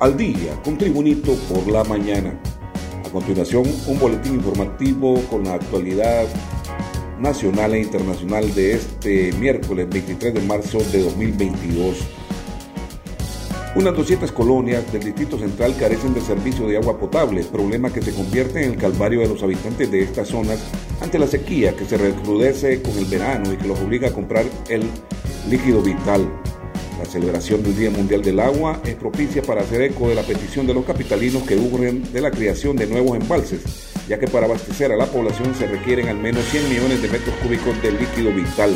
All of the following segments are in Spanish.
Al día con Tribunito por la mañana. A continuación, un boletín informativo con la actualidad nacional e internacional de este miércoles 23 de marzo de 2022. Unas 200 colonias del Distrito Central carecen de servicio de agua potable, problema que se convierte en el calvario de los habitantes de estas zonas ante la sequía que se recrudece con el verano y que los obliga a comprar el líquido vital. La celebración del Día Mundial del Agua es propicia para hacer eco de la petición de los capitalinos que urgen de la creación de nuevos embalses, ya que para abastecer a la población se requieren al menos 100 millones de metros cúbicos de líquido vital.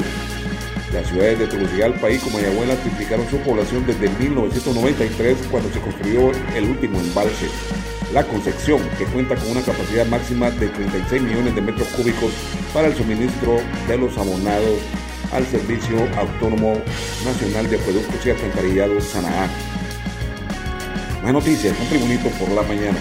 Las ciudades de Tegucigalpa y Comayagüela triplicaron su población desde 1993 cuando se construyó el último embalse. La Concepción, que cuenta con una capacidad máxima de 36 millones de metros cúbicos para el suministro de los abonados al Servicio Autónomo Nacional de Acueductos y Alcantarillados Sanaá. Más noticias, un tribunito por la mañana.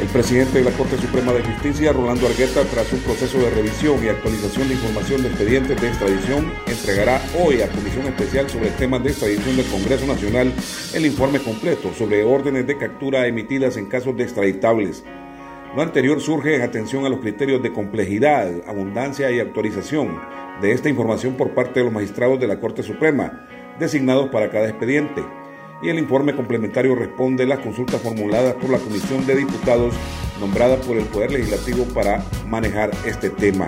El presidente de la Corte Suprema de Justicia, Rolando Argueta, tras un proceso de revisión y actualización de información de expedientes de extradición, entregará hoy a Comisión Especial sobre temas de extradición del Congreso Nacional el informe completo sobre órdenes de captura emitidas en casos de extraditables. Lo anterior surge en atención a los criterios de complejidad, abundancia y actualización de esta información por parte de los magistrados de la Corte Suprema, designados para cada expediente. Y el informe complementario responde a las consultas formuladas por la Comisión de Diputados nombrada por el Poder Legislativo para manejar este tema.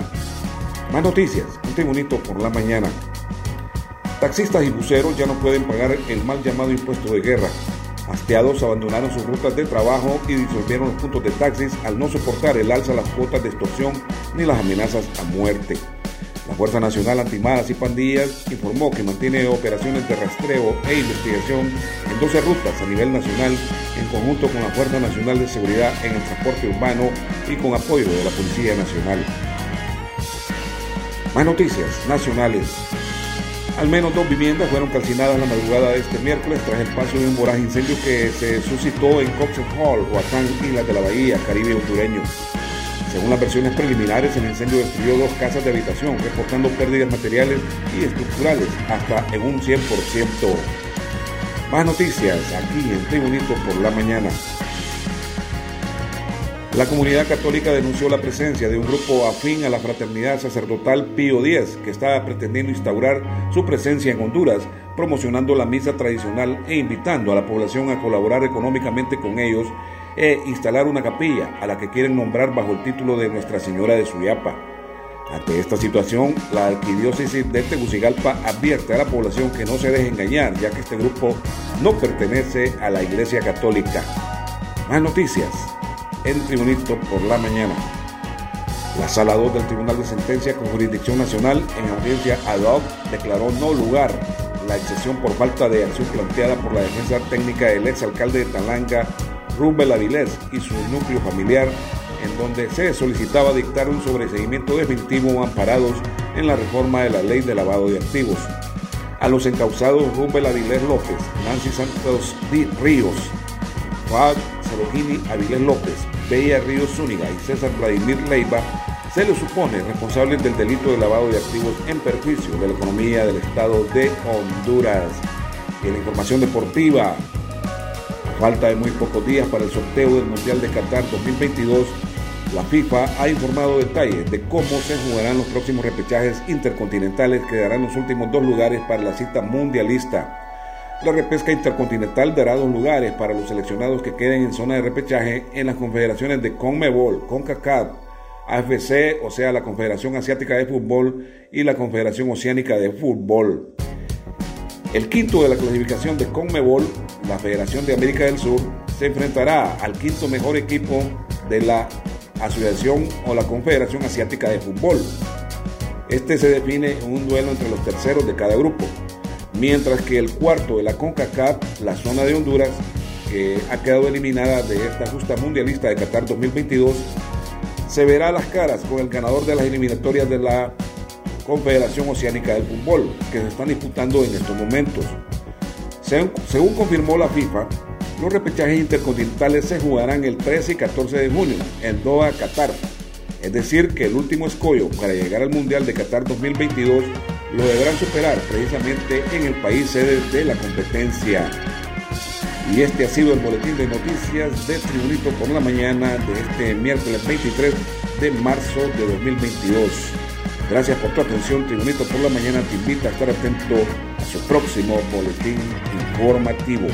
Más noticias, un tribunito por la mañana. Taxistas y buceros ya no pueden pagar el mal llamado impuesto de guerra. Hasteados abandonaron sus rutas de trabajo y disolvieron los puntos de taxis al no soportar el alza de las cuotas de extorsión ni las amenazas a muerte. La Fuerza Nacional Antimaras y Pandillas informó que mantiene operaciones de rastreo e investigación en 12 rutas a nivel nacional en conjunto con la Fuerza Nacional de Seguridad en el Transporte Urbano y con apoyo de la Policía Nacional. Más noticias nacionales. Al menos dos viviendas fueron calcinadas la madrugada de este miércoles tras el paso de un voraz incendio que se suscitó en Coxon Hall, Huatán, Islas de la Bahía, Caribe hondureño. Según las versiones preliminares, el incendio destruyó dos casas de habitación, reportando pérdidas materiales y estructurales hasta en un 100%. Más noticias aquí en Tribunito por la mañana. La comunidad católica denunció la presencia de un grupo afín a la fraternidad sacerdotal Pío X, que estaba pretendiendo instaurar su presencia en Honduras, promocionando la misa tradicional e invitando a la población a colaborar económicamente con ellos e instalar una capilla a la que quieren nombrar bajo el título de Nuestra Señora de Suyapa. Ante esta situación, la arquidiócesis de Tegucigalpa advierte a la población que no se deje engañar, ya que este grupo no pertenece a la Iglesia Católica. Más noticias en Tribunito por la mañana. La Sala 2 del Tribunal de Sentencia con jurisdicción nacional en audiencia ad hoc declaró no lugar la excepción por falta de acción planteada por la defensa técnica del exalcalde de Talanga, Rubel Avilés y su núcleo familiar, en donde se solicitaba dictar un sobreseguimiento definitivo amparados en la reforma de la ley de lavado de activos. A los encausados Rubel Avilés López, Nancy Santos Ríos, Fad Celogini Avilés López, Bella Ríos Zúñiga y César Vladimir Leiva se les supone responsables del delito de lavado de activos en perjuicio de la economía del Estado de Honduras. Y en la información deportiva, falta de muy pocos días para el sorteo del Mundial de Qatar 2022, la FIFA ha informado detalles de cómo se jugarán los próximos repechajes intercontinentales que darán los últimos dos lugares para la cita mundialista. La repesca intercontinental dará dos lugares para los seleccionados que queden en zona de repechaje en las confederaciones de CONMEBOL, CONCACAF, AFC, o sea, la Confederación Asiática de Fútbol y la Confederación Oceánica de Fútbol. El quinto de la clasificación de CONMEBOL, la Federación de América del Sur, se enfrentará al quinto mejor equipo de la Asociación o la Confederación Asiática de Fútbol. Este se define en un duelo entre los terceros de cada grupo, mientras que el cuarto de la CONCACAF, la zona de Honduras, que ha quedado eliminada de esta justa mundialista de Qatar 2022, se verá las caras con el ganador de las eliminatorias de la Confederación Oceánica del Fútbol, que se están disputando en estos momentos. Según, confirmó la FIFA, los repechajes intercontinentales se jugarán el 13 y 14 de junio en Doha, Qatar. Es decir, que el último escollo para llegar al Mundial de Qatar 2022 lo deberán superar precisamente en el país sede de la competencia. Y este ha sido el boletín de noticias de Tribunito por la mañana de este miércoles 23 de marzo de 2022. Gracias por tu atención. Tribunito por la mañana te invita a estar atento a su próximo boletín informativo.